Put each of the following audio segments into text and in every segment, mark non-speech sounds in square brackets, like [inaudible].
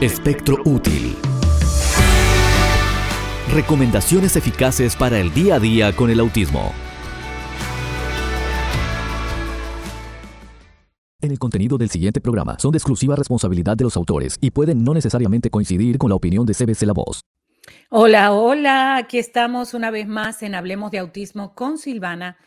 Espectro útil. Recomendaciones eficaces para el día a día con el autismo. En el contenido del siguiente programa son de exclusiva responsabilidad de los autores y pueden no necesariamente coincidir con la opinión de CBC La Voz. Hola, hola, aquí estamos una vez más en Hablemos de Autismo con Silvana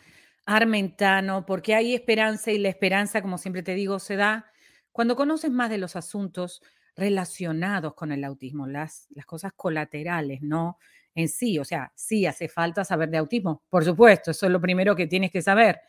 Armentano, porque hay esperanza y la esperanza, como siempre te digo, se da cuando conoces más de los asuntos relacionados con el autismo, las, las cosas colaterales, no en sí. O sea, sí hace falta saber de autismo, por supuesto, eso es lo primero que tienes que saber,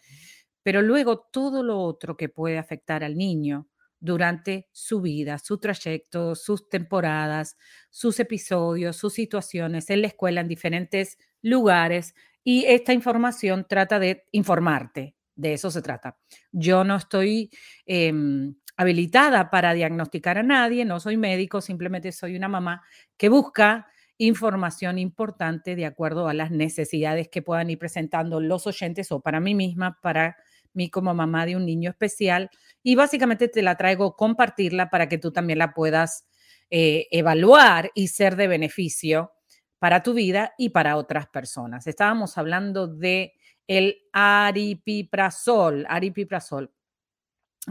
pero luego todo lo otro que puede afectar al niño durante su vida, su trayecto, sus temporadas, sus episodios, sus situaciones en la escuela, en diferentes lugares. Y esta información trata de informarte, de eso se trata. Yo no estoy em, habilitada para diagnosticar a nadie, no soy médico, simplemente soy una mamá que busca información importante de acuerdo a las necesidades que puedan ir presentando los oyentes o para mí misma, para mí como mamá de un niño especial. Y básicamente te la traigo compartirla para que tú también la puedas eh, evaluar y ser de beneficio para tu vida y para otras personas. Estábamos hablando de el aripiprazol, aripiprazol.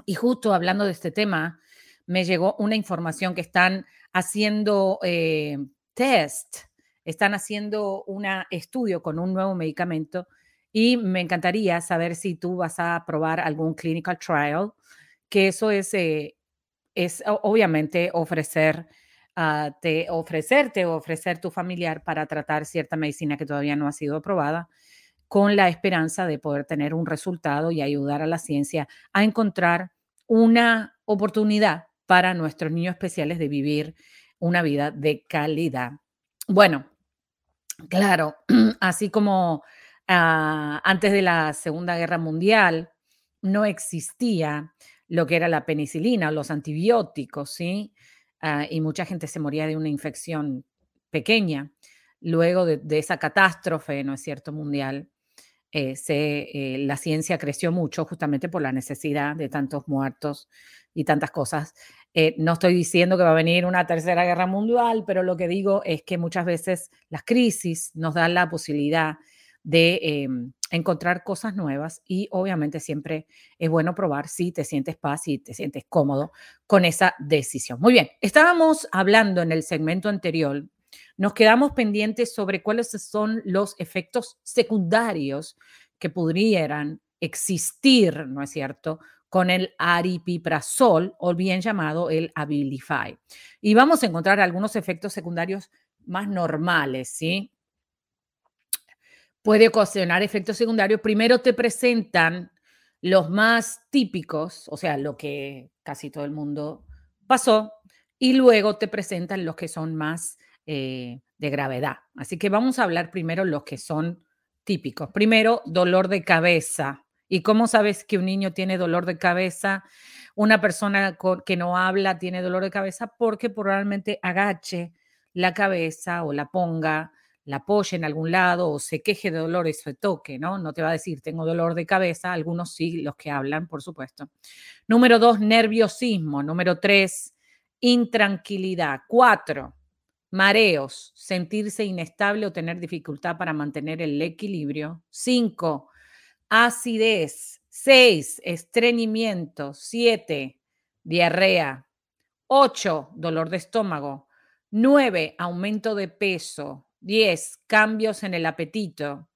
Y justo hablando de este tema, me llegó una información que están haciendo eh, test, están haciendo un estudio con un nuevo medicamento y me encantaría saber si tú vas a probar algún clinical trial, que eso es, eh, es obviamente ofrecer, uh, te, ofrecerte o ofrecer tu familiar para tratar cierta medicina que todavía no ha sido aprobada con la esperanza de poder tener un resultado y ayudar a la ciencia a encontrar una oportunidad para nuestros niños especiales de vivir una vida de calidad. Bueno, claro, [clears throat] así como ah, antes de la Segunda Guerra Mundial no existía lo que era la penicilina o los antibióticos, ¿sí? Ah, y mucha gente se moría de una infección pequeña luego de, de esa catástrofe, ¿no es cierto?, mundial. Eh, eh, la ciencia creció mucho justamente por la necesidad de tantos muertos y tantas cosas. Eh, no estoy diciendo que va a venir una tercera guerra mundial, pero lo que digo es que muchas veces las crisis nos dan la posibilidad de em, encontrar cosas nuevas y obviamente siempre es bueno probar si te sientes paz, y te sientes cómodo con esa decisión. Muy bien, estábamos hablando en el segmento anterior nos quedamos pendientes sobre cuáles son los efectos secundarios que pudieran existir, ¿no es cierto?, con el aripiprazol o bien llamado el Abilify. Y vamos a encontrar algunos efectos secundarios más normales, ¿sí? Puede ocasionar efectos secundarios. Primero te presentan los más típicos, o sea, lo que casi todo el mundo pasó, y luego te presentan los que son más eh, de gravedad. Así que vamos a hablar primero los que son típicos. Primero, dolor de cabeza. ¿Y cómo sabes que un niño tiene dolor de cabeza? Una persona que no habla tiene dolor de cabeza porque probablemente agache la cabeza o la ponga, la apoye en algún lado o se queje de dolor y se toque, ¿no? No te va a decir, tengo dolor de cabeza, algunos sí, los que hablan, por supuesto. Número dos, nerviosismo. Número tres, intranquilidad. Cuatro, mareos, sentirse inestable o tener dificultad para mantener el equilibrio. Cinco, acidez. Seis, estreñimiento. Siete, diarrea. Ocho, dolor de estómago. Nueve, aumento de peso. Diez, cambios en el apetito.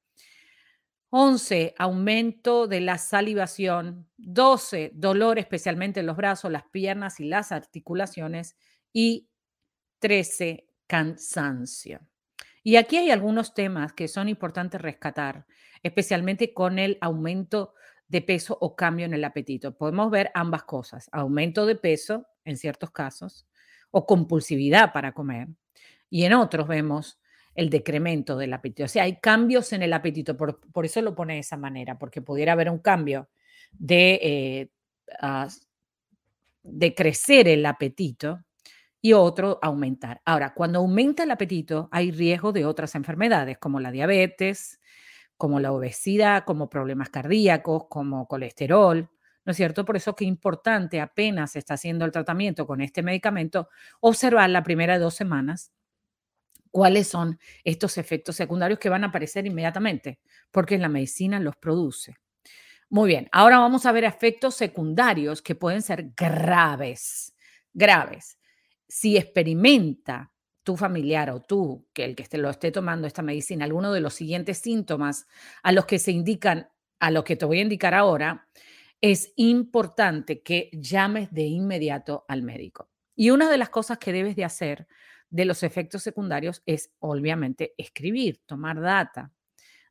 Once, aumento de la salivación. Doce, dolor especialmente en los brazos, las piernas y las articulaciones. Y trece, cansancio. Y aquí hay algunos temas que son importantes rescatar, especialmente con el aumento de peso o cambio en el apetito. Podemos ver ambas cosas, aumento de peso en ciertos casos o compulsividad para comer. Y en otros vemos el decremento del apetito. O sea, hay cambios en el apetito, por, eso lo pone de esa manera, porque pudiera haber un cambio de, eh, de crecer el apetito y otro aumentar. Ahora, cuando aumenta el apetito, hay riesgo de otras enfermedades como la diabetes, como la obesidad, como problemas cardíacos, como colesterol, ¿no es cierto? Por eso que es importante, apenas se está haciendo el tratamiento con este medicamento, observar la primera dos semanas cuáles son estos efectos secundarios que van a aparecer inmediatamente, porque la medicina los produce. Muy bien, ahora vamos a ver efectos secundarios que pueden ser graves, graves. Si experimenta tu familiar o tú, que el que lo esté tomando esta medicina, alguno de los siguientes síntomas a los que se indican, a los que te voy a indicar ahora, es importante que llames de inmediato al médico. Y una de las cosas que debes de hacer de los efectos secundarios es obviamente escribir, tomar data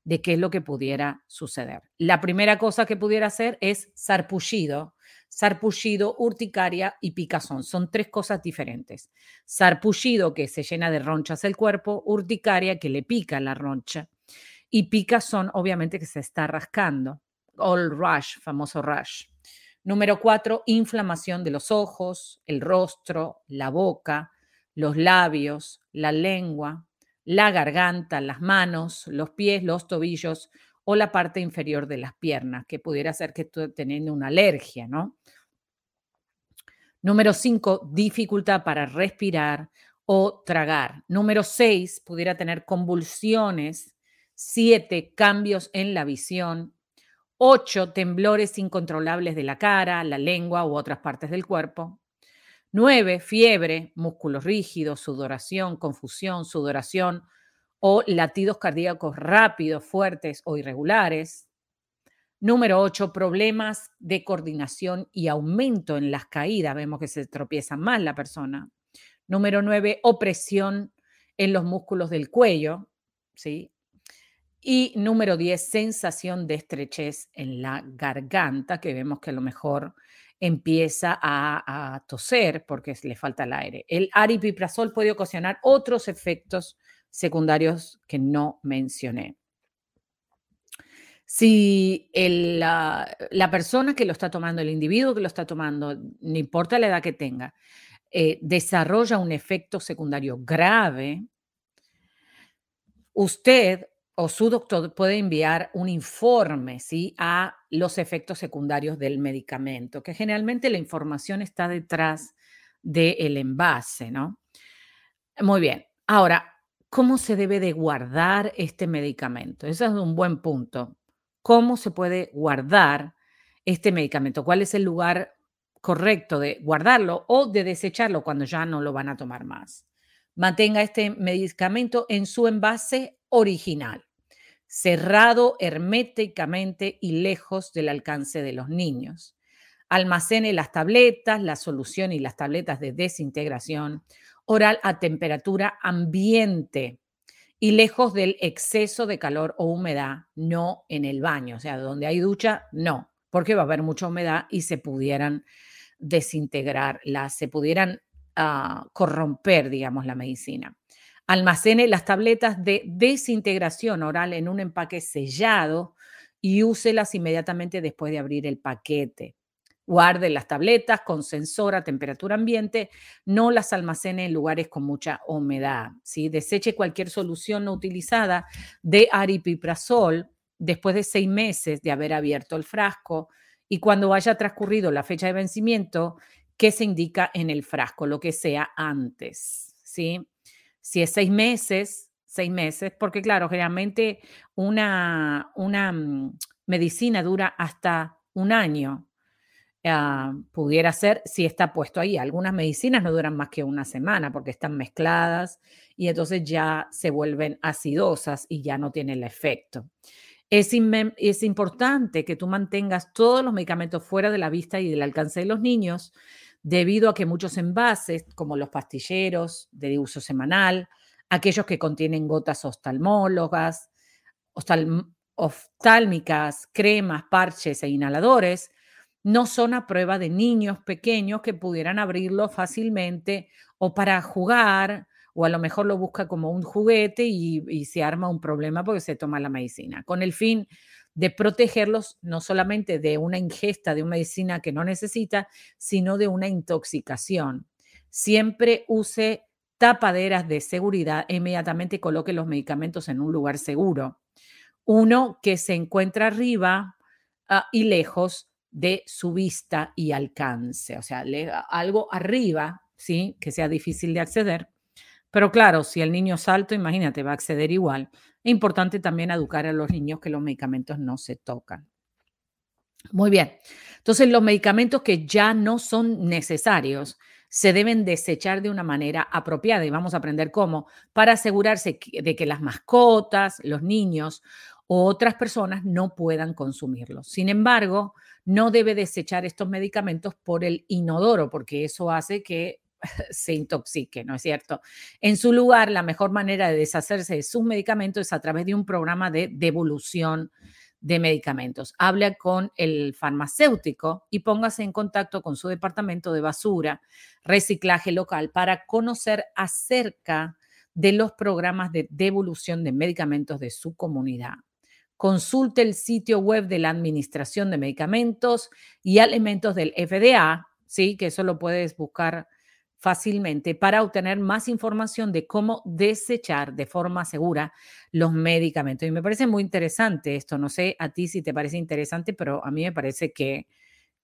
de qué es lo que pudiera suceder. La primera cosa que pudiera hacer es sarpullido, sarpullido, urticaria y picazón. Son tres cosas diferentes. Sarpullido, que se llena de ronchas el cuerpo, urticaria, que le pica la roncha, y picazón, obviamente, que se está rascando. All rush, famoso rush. Número cuatro, inflamación de los ojos, el rostro, la boca, los labios, la lengua, la garganta, las manos, los pies, los tobillos o la parte inferior de las piernas, que pudiera ser que esté teniendo una alergia, ¿no? Número cinco, dificultad para respirar o tragar. Número seis, pudiera tener convulsiones. Siete, cambios en la visión. Ocho, temblores incontrolables de la cara, la lengua u otras partes del cuerpo. 9. Fiebre, músculos rígidos, sudoración, confusión, sudoración o latidos cardíacos rápidos, fuertes o irregulares. Número 8. Problemas de coordinación y aumento en las caídas. Vemos que se tropieza más la persona. Número 9. Opresión en los músculos del cuello. ¿sí? Y número 10. Sensación de estrechez en la garganta, que vemos que a lo mejor empieza a, toser porque le falta el aire. El aripiprazol puede ocasionar otros efectos secundarios que no mencioné. Si la, persona que lo está tomando, el individuo que lo está tomando, no importa la edad que tenga, eh, desarrolla un efecto secundario grave, usted o su doctor puede enviar un informe ¿sí? a los efectos secundarios del medicamento, que generalmente la información está detrás del envase, ¿no? Muy bien. Ahora, ¿cómo se debe de guardar este medicamento? Ese es un buen punto. ¿Cómo se puede guardar este medicamento? ¿Cuál es el lugar correcto de guardarlo o de desecharlo cuando ya no lo van a tomar más? Mantenga este medicamento en su envase original cerrado herméticamente y lejos del alcance de los niños. Almacene las tabletas, la solución y las tabletas de desintegración oral a temperatura ambiente y lejos del exceso de calor o humedad, no en el baño, o sea, donde hay ducha, no, porque va a haber mucha humedad y se pudieran desintegrar, se pudieran corromper, digamos, la medicina. Almacene las tabletas de desintegración oral en un empaque sellado y úselas inmediatamente después de abrir el paquete. Guarde las tabletas con sensor a temperatura ambiente, no las almacene en lugares con mucha humedad. ¿sí? Deseche cualquier solución no utilizada de aripiprazol después de seis meses de haber abierto el frasco y cuando haya transcurrido la fecha de vencimiento que se indica en el frasco, lo que sea antes. ¿sí? Si es seis meses, seis meses, porque claro, generalmente una, una mm, medicina dura hasta un año. Ah, pudiera ser si está puesto ahí. Algunas medicinas no duran más que una semana porque están mezcladas y entonces ya se vuelven acidosas y ya no tienen el efecto. Es, importante que tú mantengas todos los medicamentos fuera de la vista y del alcance de los niños, debido a que muchos envases, como los pastilleros de uso semanal, aquellos que contienen gotas oftalmólogas, oftálmicas, cremas, parches e inhaladores, no son a prueba de niños pequeños que pudieran abrirlo fácilmente o para jugar, o a lo mejor lo busca como un juguete y, se arma un problema porque se toma la medicina, con el fin de protegerlos no solamente de una ingesta de una medicina que no necesita, sino de una intoxicación. Siempre use tapaderas de seguridad e inmediatamente coloque los medicamentos en un lugar seguro. Uno que se encuentra arriba ah, y lejos de su vista y alcance, o sea, algo arriba, ¿sí? Que sea difícil de acceder. Pero claro, si el niño es alto, imagínate, va a acceder igual. Es importante también educar a los niños que los medicamentos no se tocan. Muy bien. Entonces, los medicamentos que ya no son necesarios se deben desechar de una manera apropiada y vamos a aprender cómo para asegurarse de que las mascotas, los niños o otras personas no puedan consumirlos. Sin embargo, no debe desechar estos medicamentos por el inodoro porque eso hace que [laughs] se intoxique, ¿no es cierto? En su lugar, la mejor manera de deshacerse de sus medicamentos es a través de un programa de devolución de medicamentos. Hable con el farmacéutico y póngase en contacto con su departamento de basura, reciclaje local para conocer acerca de los programas de devolución de medicamentos de su comunidad. Consulte el sitio web de la Administración de Medicamentos y Alimentos del FDA, sí, que eso lo puedes buscar fácilmente para obtener más información de cómo desechar de forma segura los medicamentos. Y me parece muy interesante esto. No sé a ti si te parece interesante, pero a mí me parece que,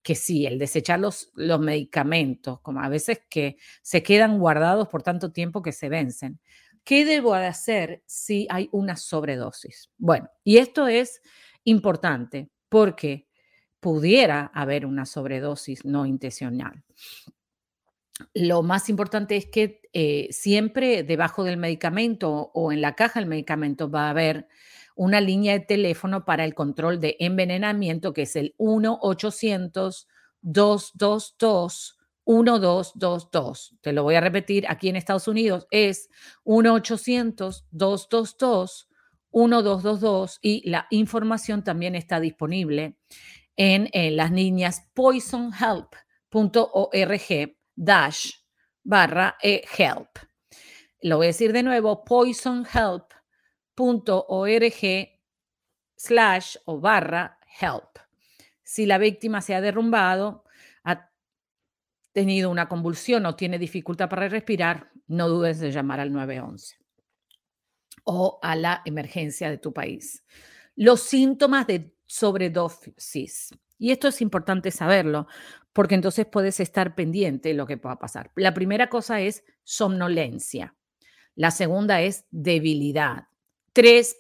que sí, el desechar los, los medicamentos, como a veces que se quedan guardados por tanto tiempo que se vencen. ¿Qué debo de hacer si hay una sobredosis? Bueno, y esto es importante porque pudiera haber una sobredosis no intencional lo más importante es que eh, siempre debajo del medicamento o en la caja del medicamento va a haber una línea de teléfono para el control de envenenamiento que es el 1-800-222-1222. Te lo voy a repetir, aquí en Estados Unidos es 1-800-222-1222 y la información también está disponible en, en las líneas poisonhelp.org dash barra e help. Lo voy a decir de nuevo, poisonhelp.org slash o barra help. Si la víctima se ha derrumbado, ha tenido una convulsión o tiene dificultad para respirar, no dudes de llamar al 911 o a la emergencia de tu país. Los síntomas de sobredosis. Y esto es importante saberlo, porque entonces puedes estar pendiente de lo que pueda pasar. La primera cosa es somnolencia. La segunda es debilidad. Tres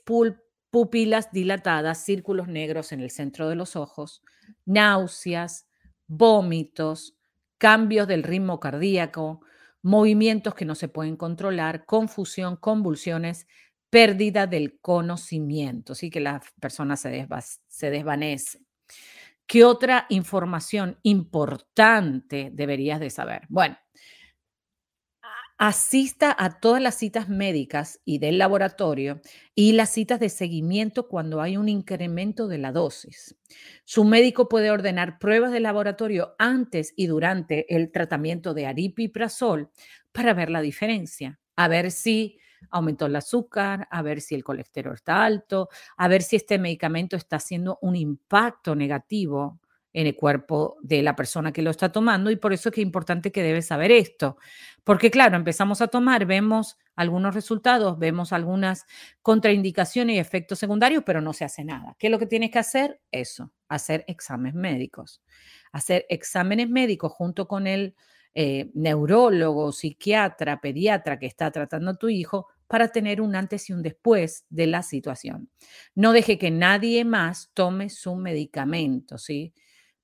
pupilas dilatadas, círculos negros en el centro de los ojos, náuseas, vómitos, cambios del ritmo cardíaco, movimientos que no se pueden controlar, confusión, convulsiones, pérdida del conocimiento, así que la persona se, se desvanece. ¿Qué otra información importante deberías de saber? Bueno, asista a todas las citas médicas y del laboratorio y las citas de seguimiento cuando hay un incremento de la dosis. Su médico puede ordenar pruebas de laboratorio antes y durante el tratamiento de aripiprazol para ver la diferencia, a ver si aumentó el azúcar, a ver si el colesterol está alto, a ver si este medicamento está haciendo un impacto negativo en el cuerpo de la persona que lo está tomando y por eso es que es importante que debes saber esto. Porque claro, empezamos a tomar, vemos algunos resultados, vemos algunas contraindicaciones y efectos secundarios, pero no se hace nada. ¿Qué es lo que tienes que hacer? Eso, hacer exámenes médicos. Hacer exámenes médicos junto con el eh, neurólogo, psiquiatra, pediatra que está tratando a tu hijo para tener un antes y un después de la situación. No deje que nadie más tome su medicamento, ¿sí?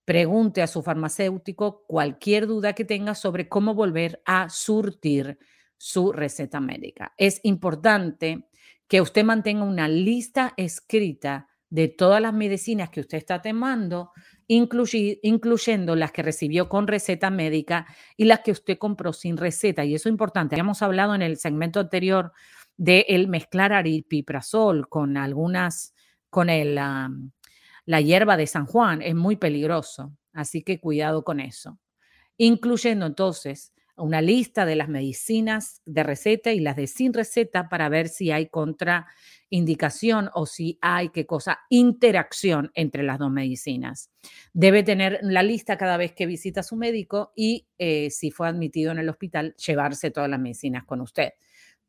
Pregunte a su farmacéutico cualquier duda que tenga sobre cómo volver a surtir su receta médica. Es importante que usted mantenga una lista escrita de todas las medicinas que usted está tomando incluyendo las que recibió con receta médica y las que usted compró sin receta. Y eso es importante. Habíamos hablado en el segmento anterior de el mezclar aripiprazol con algunas, con el, la hierba de San Juan. Es muy peligroso. Así que cuidado con eso. Incluyendo entonces una lista de las medicinas de receta y las de sin receta para ver si hay contraindicación o si hay qué cosa, interacción entre las dos medicinas. Debe tener la lista cada vez que visita a su médico y eh, si fue admitido en el hospital, llevarse todas las medicinas con usted.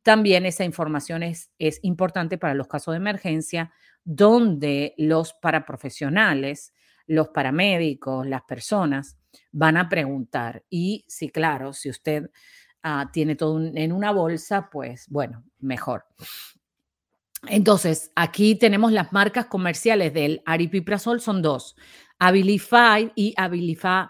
También esa información es, es importante para los casos de emergencia donde los paraprofesionales los paramédicos, las personas, van a preguntar. Y sí, claro, si usted ah, tiene todo en una bolsa, pues bueno, mejor. Entonces, aquí tenemos las marcas comerciales del aripiprazol, son dos, Abilify y Abilify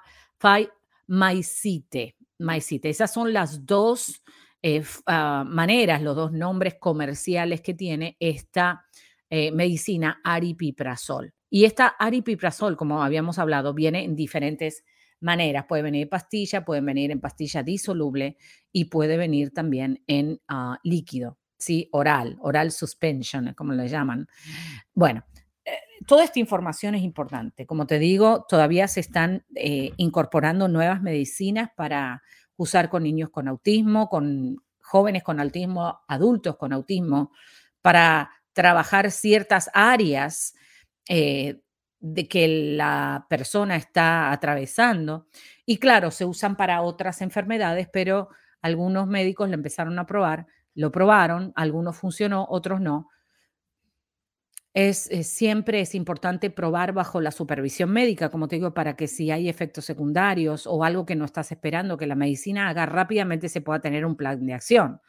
Maicite. Maicite. Esas son las dos eh, ah, maneras, los dos nombres comerciales que tiene esta eh, medicina aripiprazol. Y esta aripiprazol, como habíamos hablado, viene en diferentes maneras. Puede venir en pastilla, puede venir en pastilla disoluble y puede venir también en ah, líquido, ¿sí? Oral, oral suspension, como le llaman. Bueno, eh, toda esta información es importante. Como te digo, todavía se están eh, incorporando nuevas medicinas para usar con niños con autismo, con jóvenes con autismo, adultos con autismo, para trabajar ciertas áreas eh, de que la persona está atravesando. Y claro, se usan para otras enfermedades, pero algunos médicos lo empezaron a probar, lo probaron, algunos funcionó, otros no. Es, siempre es importante probar bajo la supervisión médica, como te digo, para que si hay efectos secundarios o algo que no estás esperando que la medicina haga rápidamente se pueda tener un plan de acción.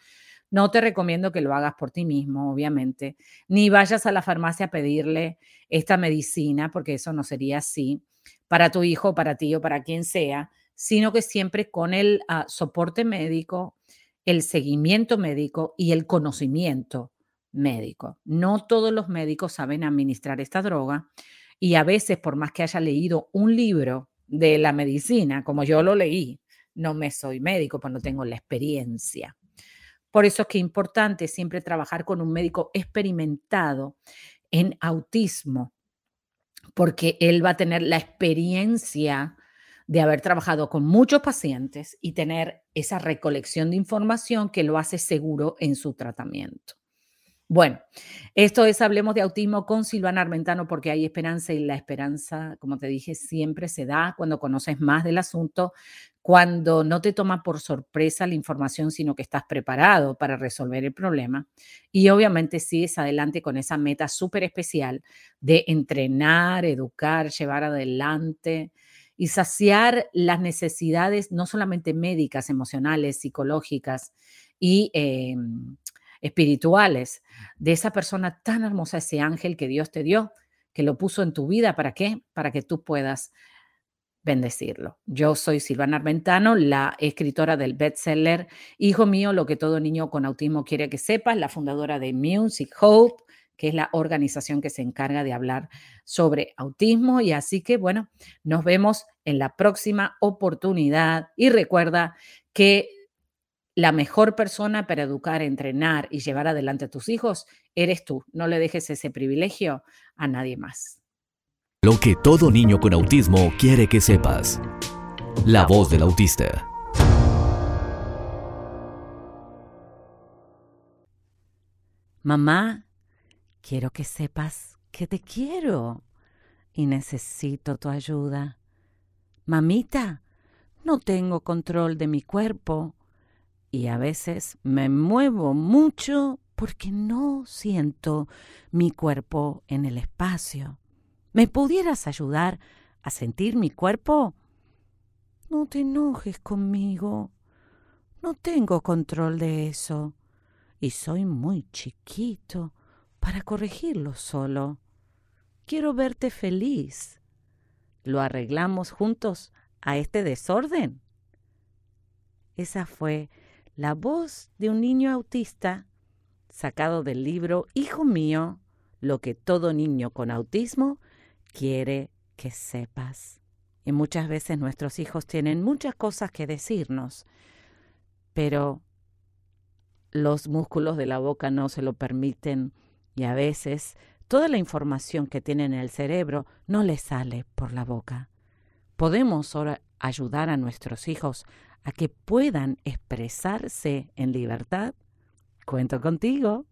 No te recomiendo que lo hagas por ti mismo, obviamente, ni vayas a la farmacia a pedirle esta medicina, porque eso no sería así, para tu hijo, para ti o para quien sea, sino que siempre con el ah, soporte médico, el seguimiento médico y el conocimiento médico. No todos los médicos saben administrar esta droga y a veces, por más que haya leído un libro de la medicina, como yo lo leí, no me soy médico, pues no tengo la experiencia. Por eso es que es importante siempre trabajar con un médico experimentado en autismo, porque él va a tener la experiencia de haber trabajado con muchos pacientes y tener esa recolección de información que lo hace seguro en su tratamiento. Bueno, esto es Hablemos de Autismo con Silvana Armentano porque hay esperanza y la esperanza, como te dije, siempre se da cuando conoces más del asunto, cuando no te toma por sorpresa la información, sino que estás preparado para resolver el problema. Y obviamente sigues adelante con esa meta súper especial de entrenar, educar, llevar adelante y saciar las necesidades no solamente médicas, emocionales, psicológicas y... Em, espirituales de esa persona tan hermosa, ese ángel que Dios te dio, que lo puso en tu vida. ¿Para qué? Para que tú puedas bendecirlo. Yo soy Silvana Armentano, la escritora del bestseller Hijo mío, lo que todo niño con autismo quiere que sepas, la fundadora de Music Hope, que es la organización que se encarga de hablar sobre autismo. Y así que, bueno, nos vemos en la próxima oportunidad. Y recuerda que la mejor persona para educar, entrenar y llevar adelante a tus hijos eres tú. No le dejes ese privilegio a nadie más. Lo que todo niño con autismo quiere que sepas. La voz del autista. Mamá, quiero que sepas que te quiero y necesito tu ayuda. Mamita, no tengo control de mi cuerpo y a veces me muevo mucho porque no siento mi cuerpo en el espacio. ¿Me pudieras ayudar a sentir mi cuerpo? No te enojes conmigo. No tengo control de eso. Y soy muy chiquito para corregirlo solo. Quiero verte feliz. ¿Lo arreglamos juntos a este desorden? Esa fue la voz de un niño autista sacado del libro Hijo mío, lo que todo niño con autismo quiere que sepas. Y muchas veces nuestros hijos tienen muchas cosas que decirnos, pero los músculos de la boca no se lo permiten y a veces toda la información que tienen en el cerebro no les sale por la boca. Podemos ahora ayudar a nuestros hijos a que puedan expresarse en libertad? Cuento contigo.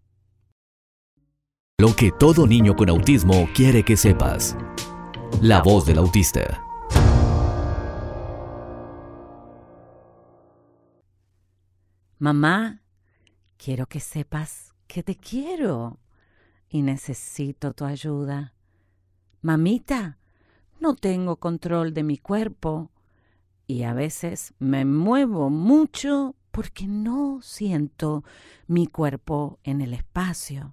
Lo que todo niño con autismo quiere que sepas. La voz del autista. Mamá, quiero que sepas que te quiero y necesito tu ayuda. Mamita, no tengo control de mi cuerpo y a veces me muevo mucho porque no siento mi cuerpo en el espacio.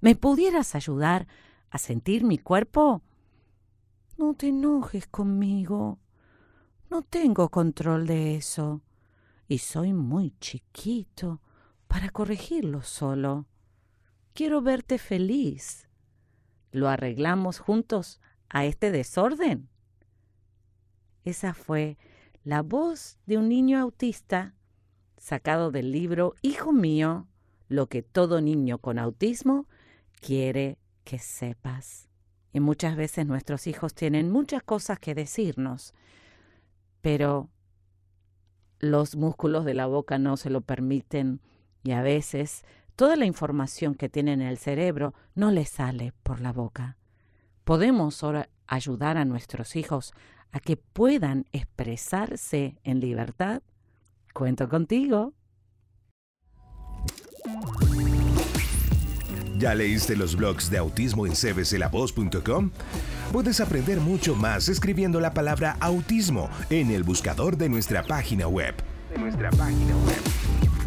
¿Me pudieras ayudar a sentir mi cuerpo? No te enojes conmigo. No tengo control de eso. Y soy muy chiquito para corregirlo solo. Quiero verte feliz. ¿Lo arreglamos juntos a este desorden? Esa fue la voz de un niño autista sacado del libro Hijo mío, lo que todo niño con autismo quiere que sepas. Y muchas veces nuestros hijos tienen muchas cosas que decirnos, pero los músculos de la boca no se lo permiten y a veces toda la información que tienen en el cerebro no les sale por la boca. Podemos ahora ayudar a nuestros hijos a que puedan expresarse en libertad. Cuento contigo. ¿Ya leíste los blogs de autismo en cbclavoz.com? Puedes aprender mucho más escribiendo la palabra autismo en el buscador de nuestra página web. De nuestra página web.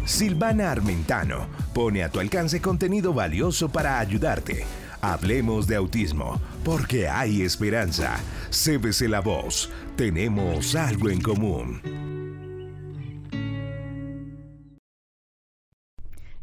Silvana Armentano pone a tu alcance contenido valioso para ayudarte. Hablemos de autismo, porque hay esperanza. CBC La Voz, tenemos algo en común.